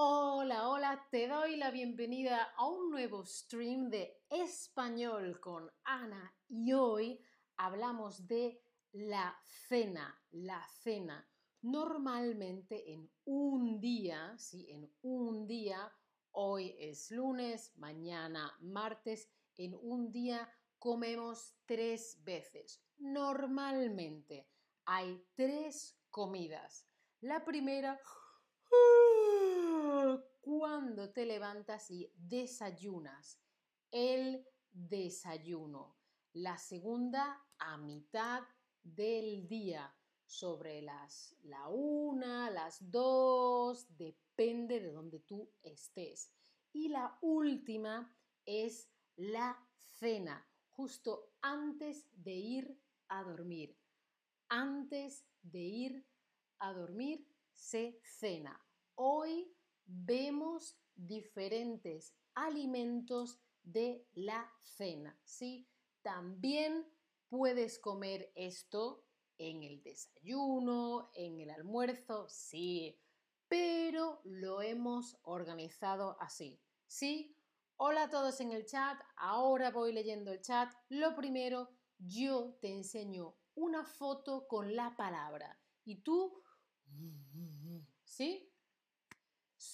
Hola, hola, te doy la bienvenida a un nuevo stream de español con Ana y hoy hablamos de la cena, la cena. Normalmente en un día, sí, en un día, hoy es lunes, mañana martes, en un día comemos tres veces. Normalmente hay tres comidas. La primera cuando te levantas y desayunas. El desayuno. La segunda a mitad del día, sobre las la una, las dos, depende de donde tú estés. Y la última es la cena, justo antes de ir a dormir. Antes de ir a dormir se cena. Hoy vemos diferentes alimentos de la cena, ¿sí? También puedes comer esto en el desayuno, en el almuerzo, sí, pero lo hemos organizado así, ¿sí? Hola a todos en el chat, ahora voy leyendo el chat. Lo primero, yo te enseño una foto con la palabra y tú, ¿sí?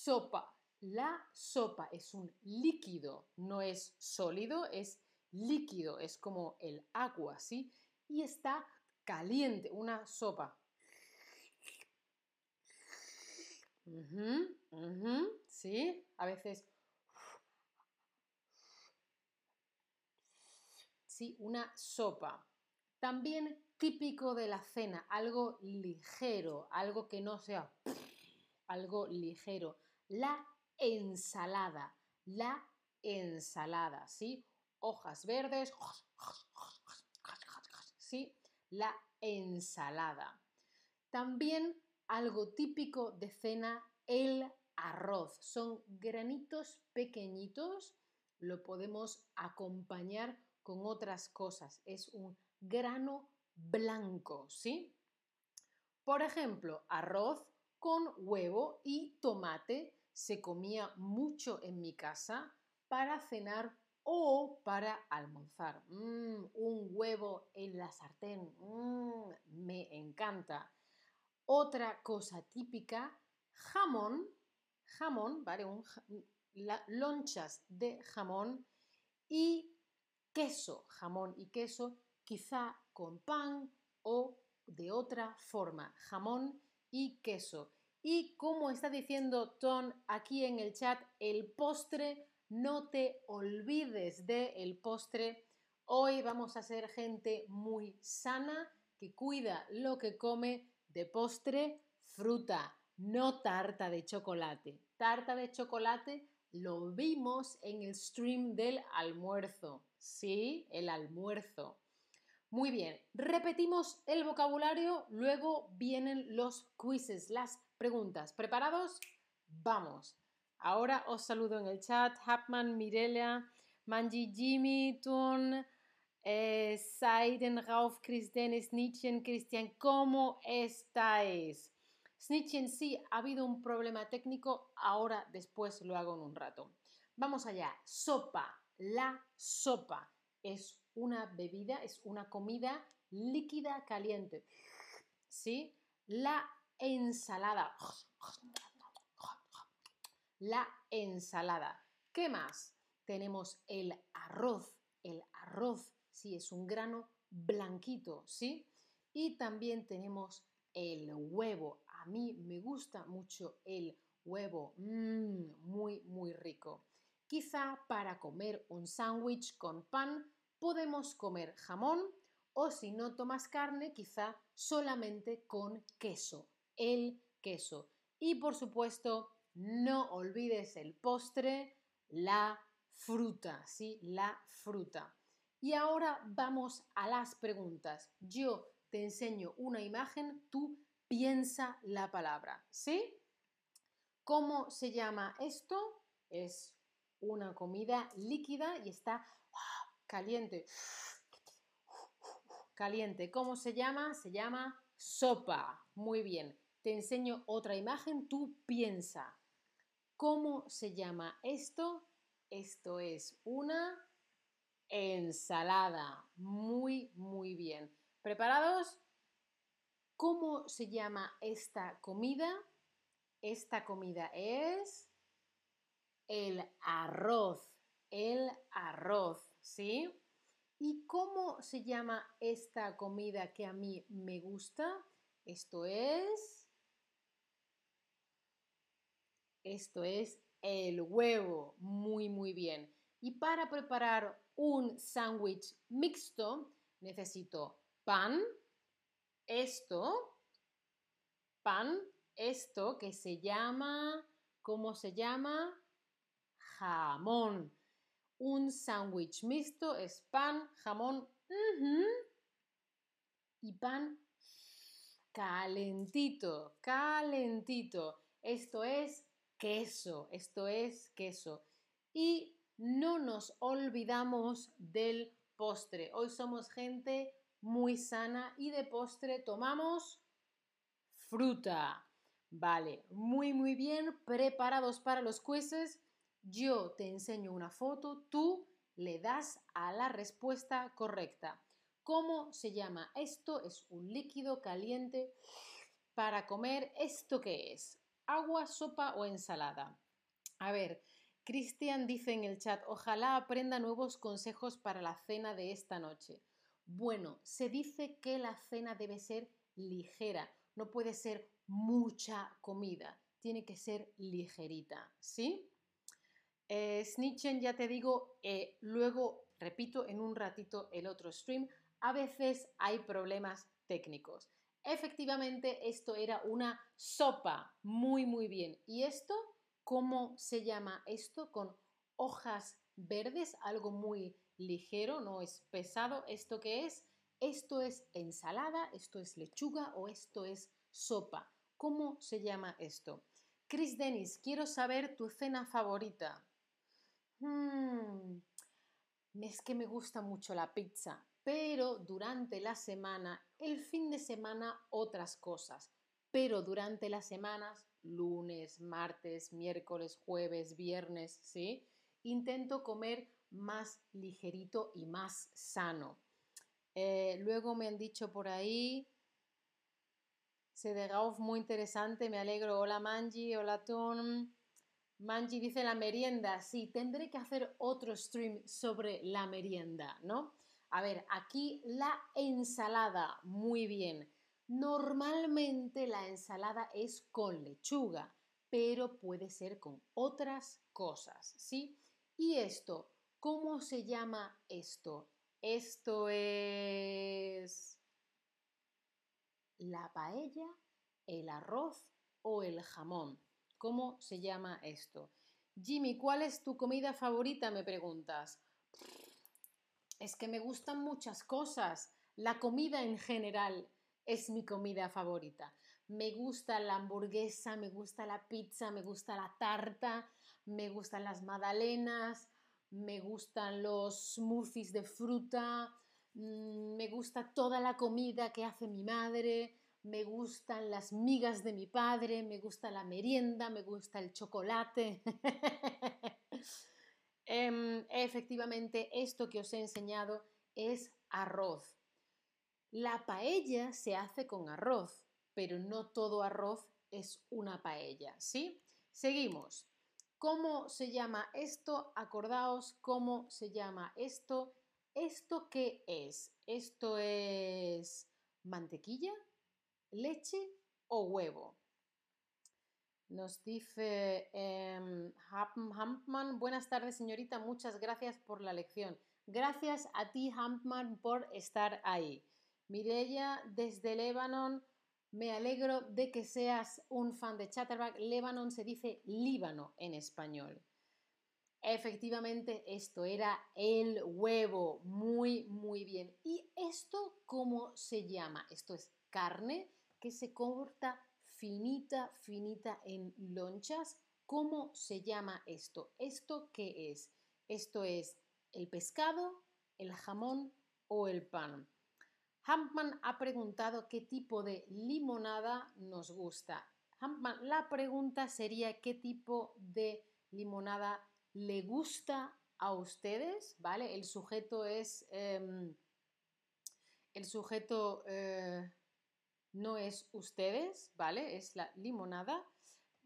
Sopa. La sopa es un líquido, no es sólido, es líquido, es como el agua, ¿sí? Y está caliente, una sopa. ¿Sí? A veces... Sí, una sopa. También típico de la cena, algo ligero, algo que no sea algo ligero. La ensalada, la ensalada, ¿sí? Hojas verdes, ¿sí? La ensalada. También algo típico de cena, el arroz. Son granitos pequeñitos, lo podemos acompañar con otras cosas. Es un grano blanco, ¿sí? Por ejemplo, arroz con huevo y tomate. Se comía mucho en mi casa para cenar o para almorzar. Mm, un huevo en la sartén. Mm, me encanta. Otra cosa típica, jamón, jamón, ¿vale? lonchas de jamón y queso, jamón y queso, quizá con pan o de otra forma, jamón y queso. Y como está diciendo Ton aquí en el chat, el postre, no te olvides del el postre. Hoy vamos a ser gente muy sana, que cuida lo que come de postre, fruta, no tarta de chocolate. Tarta de chocolate lo vimos en el stream del almuerzo. Sí, el almuerzo. Muy bien, repetimos el vocabulario, luego vienen los quizzes, las preguntas. ¿Preparados? Vamos. Ahora os saludo en el chat. Hapman, Mirelia, Manji, Jimmy, Tun, eh, Saiden, Rauf, Kristen, Snitchen, Cristian, ¿cómo estáis? Snitchen, sí, ha habido un problema técnico, ahora después lo hago en un rato. Vamos allá. Sopa. La sopa es una bebida, es una comida líquida caliente. ¿Sí? La ensalada. La ensalada. ¿Qué más? Tenemos el arroz. El arroz, sí, es un grano blanquito, ¿sí? Y también tenemos el huevo. A mí me gusta mucho el huevo. Mm, muy, muy rico. Quizá para comer un sándwich con pan podemos comer jamón o si no tomas carne, quizá solamente con queso, el queso. Y por supuesto, no olvides el postre, la fruta, ¿sí? La fruta. Y ahora vamos a las preguntas. Yo te enseño una imagen, tú piensa la palabra, ¿sí? ¿Cómo se llama esto? Es una comida líquida y está caliente. Caliente. ¿Cómo se llama? Se llama sopa. Muy bien. Te enseño otra imagen. Tú piensa. ¿Cómo se llama esto? Esto es una ensalada. Muy, muy bien. ¿Preparados? ¿Cómo se llama esta comida? Esta comida es el arroz. El arroz, ¿sí? ¿Y cómo se llama esta comida que a mí me gusta? Esto es... Esto es el huevo. Muy, muy bien. Y para preparar un sándwich mixto necesito pan, esto, pan, esto que se llama, ¿cómo se llama? Jamón. Un sándwich mixto es pan, jamón y pan calentito, calentito. Esto es queso, esto es queso. Y no nos olvidamos del postre. Hoy somos gente muy sana y de postre tomamos fruta. Vale, muy muy bien, preparados para los quizzes. Yo te enseño una foto, tú le das a la respuesta correcta. ¿Cómo se llama esto? Es un líquido caliente para comer. ¿Esto qué es? ¿Agua, sopa o ensalada? A ver, Cristian dice en el chat, ojalá aprenda nuevos consejos para la cena de esta noche. Bueno, se dice que la cena debe ser ligera, no puede ser mucha comida, tiene que ser ligerita, ¿sí? Eh, Snitchen, ya te digo, eh, luego repito en un ratito el otro stream, a veces hay problemas técnicos. Efectivamente, esto era una sopa, muy, muy bien. ¿Y esto? ¿Cómo se llama esto? Con hojas verdes, algo muy ligero, no es pesado. ¿Esto qué es? Esto es ensalada, esto es lechuga o esto es sopa. ¿Cómo se llama esto? Chris Dennis, quiero saber tu cena favorita. Hmm, es que me gusta mucho la pizza, pero durante la semana, el fin de semana, otras cosas. Pero durante las semanas, lunes, martes, miércoles, jueves, viernes, ¿sí? Intento comer más ligerito y más sano. Eh, luego me han dicho por ahí, Sedegauf, muy interesante, me alegro. Hola Manji, hola Tom. Manji dice la merienda, sí, tendré que hacer otro stream sobre la merienda, ¿no? A ver, aquí la ensalada, muy bien. Normalmente la ensalada es con lechuga, pero puede ser con otras cosas, ¿sí? Y esto, ¿cómo se llama esto? Esto es la paella, el arroz o el jamón. ¿Cómo se llama esto? Jimmy, ¿cuál es tu comida favorita? Me preguntas. Es que me gustan muchas cosas. La comida en general es mi comida favorita. Me gusta la hamburguesa, me gusta la pizza, me gusta la tarta, me gustan las magdalenas, me gustan los smoothies de fruta, mm, me gusta toda la comida que hace mi madre, me gustan las migas de mi padre, me gusta la merienda, me gusta el chocolate. Em, efectivamente, esto que os he enseñado es arroz. La paella se hace con arroz, pero no todo arroz es una paella, ¿sí? Seguimos. ¿Cómo se llama esto? Acordaos cómo se llama esto. ¿Esto qué es? ¿Esto es mantequilla, leche o huevo? Nos dice eh, Hampman, buenas tardes señorita, muchas gracias por la lección. Gracias a ti Hampman por estar ahí. Mireya, desde Lebanon, me alegro de que seas un fan de Chatterback. Lebanon se dice Líbano en español. Efectivamente, esto era el huevo. Muy, muy bien. ¿Y esto cómo se llama? Esto es carne que se corta finita, finita en lonchas. ¿Cómo se llama esto? ¿Esto qué es? Esto es el pescado, el jamón o el pan. Hampman ha preguntado qué tipo de limonada nos gusta. La pregunta sería qué tipo de limonada le gusta a ustedes, ¿vale? El sujeto es... Em, el sujeto eh, no es ustedes, ¿vale? Es la limonada.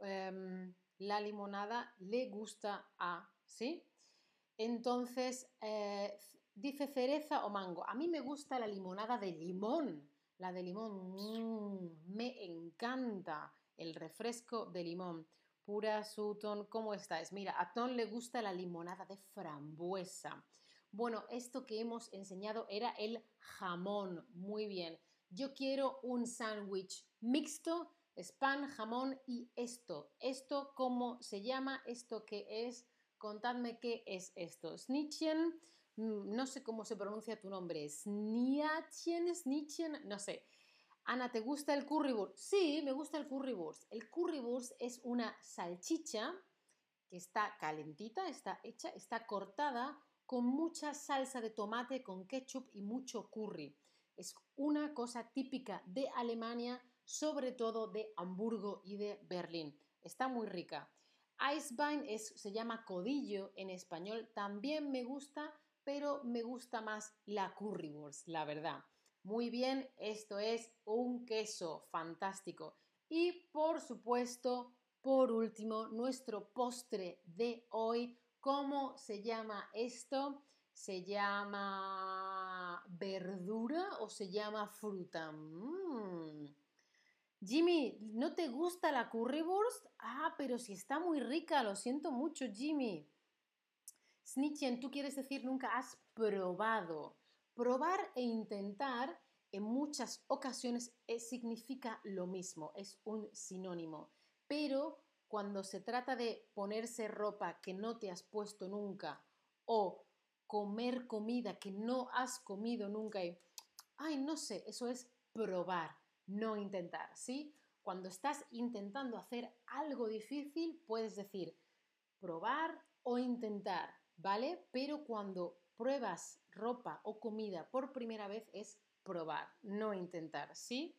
Em, la limonada le gusta a, ¿sí? Entonces, eh, dice cereza o mango. A mí me gusta la limonada de limón. La de limón, mm, me encanta el refresco de limón. Pura Sutton, ¿cómo estáis? Mira, a Ton le gusta la limonada de frambuesa. Bueno, esto que hemos enseñado era el jamón. Muy bien. Yo quiero un sándwich mixto, es pan, jamón y esto. ¿Esto cómo se llama? ¿Esto qué es? Contadme qué es esto. Snitchen, mm, no sé cómo se pronuncia tu nombre. Sniatchen, Snitchen, no sé. Ana, ¿te gusta el currywurst? Sí, me gusta el currywurst. El currywurst es una salchicha que está calentita, está hecha, está cortada con mucha salsa de tomate, con ketchup y mucho curry. Es una cosa típica de Alemania, sobre todo de Hamburgo y de Berlín. Está muy rica. Eisbein se llama codillo en español. También me gusta, pero me gusta más la currywurst, la verdad. Muy bien, esto es un queso fantástico. Y por supuesto, por último, nuestro postre de hoy. ¿Cómo se llama esto? ¿Se llama verdura o se llama fruta? Mm. Jimmy, ¿no te gusta la currywurst? Ah, pero si está muy rica, lo siento mucho, Jimmy. Snitchen, tú quieres decir nunca has probado. Probar e intentar en muchas ocasiones eh, significa lo mismo, es un sinónimo. Pero cuando se trata de ponerse ropa que no te has puesto nunca o comer comida que no has comido nunca y, ay, no sé, eso es probar no intentar, ¿sí? Cuando estás intentando hacer algo difícil, puedes decir probar o intentar, ¿vale? Pero cuando pruebas ropa o comida por primera vez es probar, no intentar, ¿sí?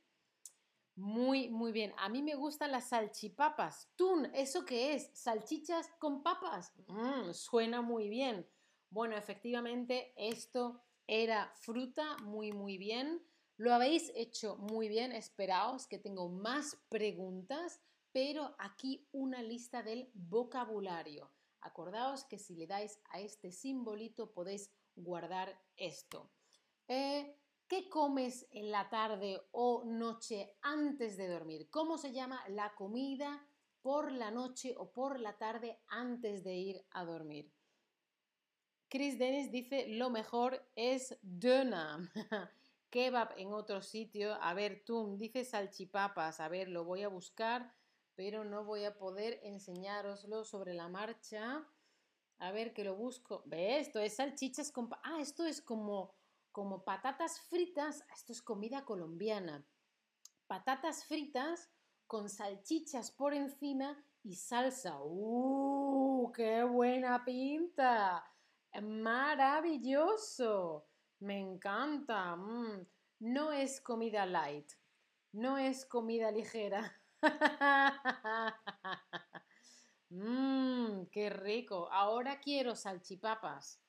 Muy, muy bien. A mí me gustan las salchipapas. Tun, ¿eso qué es? ¿Salchichas con papas? Mm, suena muy bien. Bueno, efectivamente, esto era fruta, muy, muy bien. Lo habéis hecho muy bien, esperaos que tengo más preguntas, pero aquí una lista del vocabulario. Acordaos que si le dais a este simbolito podéis guardar esto. Eh, ¿Qué comes en la tarde o noche antes de dormir? ¿Cómo se llama la comida por la noche o por la tarde antes de ir a dormir? Chris Dennis dice lo mejor es Döner. kebab en otro sitio. A ver, tú dices salchipapas. A ver, lo voy a buscar, pero no voy a poder enseñároslo sobre la marcha. A ver, que lo busco. ¿Ves? Esto es salchichas con... Ah, esto es como, como patatas fritas. Esto es comida colombiana. Patatas fritas con salchichas por encima y salsa. ¡Uh! ¡Qué buena pinta! ¡Maravilloso! Me encanta. Mm. No es comida light. No es comida ligera. Mmm, qué rico. Ahora quiero salchipapas.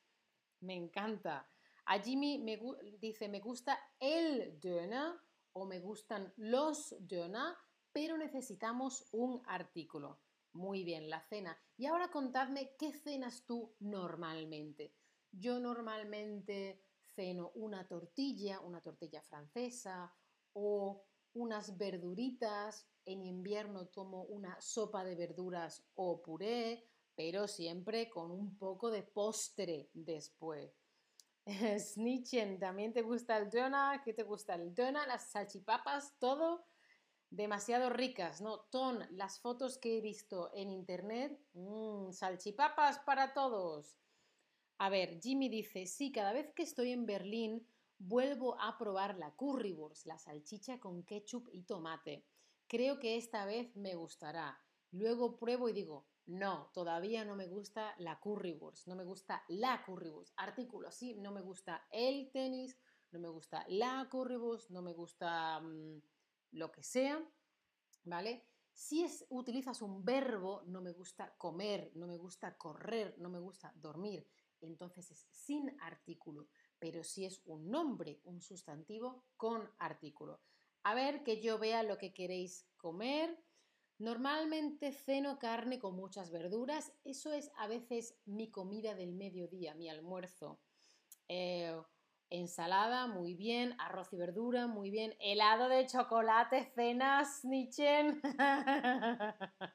Me encanta. A Jimmy me dice, me gusta el döner o me gustan los döner, pero necesitamos un artículo. Muy bien, la cena. Y ahora contadme qué cenas tú normalmente. Yo normalmente ceno una tortilla, una tortilla francesa o unas verduritas. En invierno tomo una sopa de verduras o puré, pero siempre con un poco de postre después. Snitchen, ¿también te gusta el donut? ¿Qué te gusta el donut? Las salchipapas, todo demasiado ricas, ¿no? Ton, las fotos que he visto en internet, mmm, salchipapas para todos. A ver, Jimmy dice, sí, cada vez que estoy en Berlín vuelvo a probar la currywurst, la salchicha con ketchup y tomate. Creo que esta vez me gustará. Luego pruebo y digo, no, todavía no me gusta la currywurst, no me gusta la currywurst. Artículo, sí, no me gusta el tenis, no me gusta la currywurst, no me gusta mm, lo que sea, ¿vale? Si es, utilizas un verbo, no me gusta comer, no me gusta correr, no me gusta dormir, entonces es sin artículo. Pero si es un nombre, un sustantivo, con artículo. A ver que yo vea lo que queréis comer. Normalmente ceno carne con muchas verduras. Eso es a veces mi comida del mediodía, mi almuerzo. Eh, ensalada, muy bien. Arroz y verdura, muy bien. Helado de chocolate, cenas, Nichen.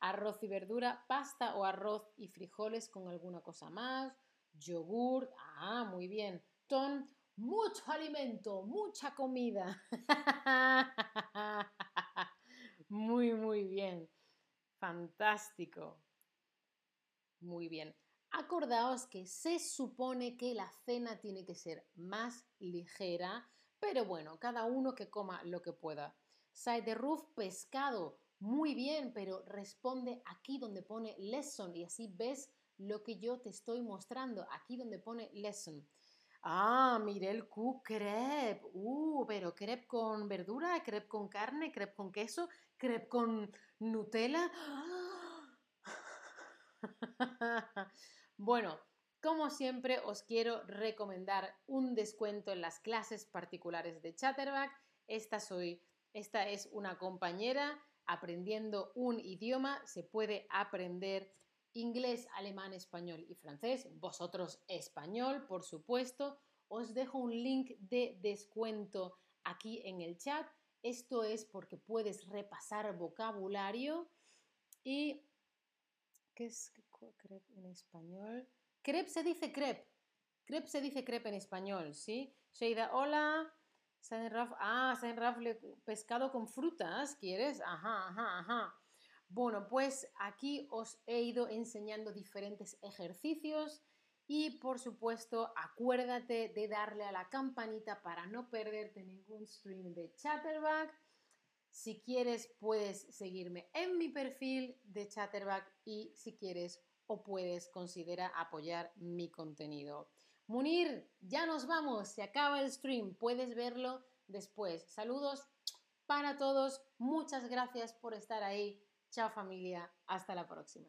arroz y verdura, pasta o arroz y frijoles con alguna cosa más. Yogur, ah, muy bien. Ton, mucho alimento, mucha comida. muy, muy bien. Fantástico. Muy bien. Acordaos que se supone que la cena tiene que ser más ligera, pero bueno, cada uno que coma lo que pueda. Side the roof, pescado. Muy bien, pero responde aquí donde pone lesson y así ves lo que yo te estoy mostrando, aquí donde pone lesson. Ah, mire el Q, crepe. Uh, pero crepe con verdura, crepe con carne, crepe con queso, crepe con Nutella. bueno, como siempre, os quiero recomendar un descuento en las clases particulares de Chatterback. Esta, soy, esta es una compañera aprendiendo un idioma. Se puede aprender inglés, alemán, español y francés, vosotros español, por supuesto. Os dejo un link de descuento aquí en el chat. Esto es porque puedes repasar vocabulario y... ¿Qué es crepe en español? Crepe se dice crepe. Crepe se dice crepe en español, ¿sí? Sheida, hola. Raf, ah, Raf, pescado con frutas, ¿quieres? Ajá, ajá, ajá. Bueno, pues aquí os he ido enseñando diferentes ejercicios y por supuesto acuérdate de darle a la campanita para no perderte ningún stream de Chatterback. Si quieres puedes seguirme en mi perfil de Chatterback y si quieres o puedes considera apoyar mi contenido. Munir, ya nos vamos, se acaba el stream, puedes verlo después. Saludos para todos, muchas gracias por estar ahí Chao familia, hasta la próxima.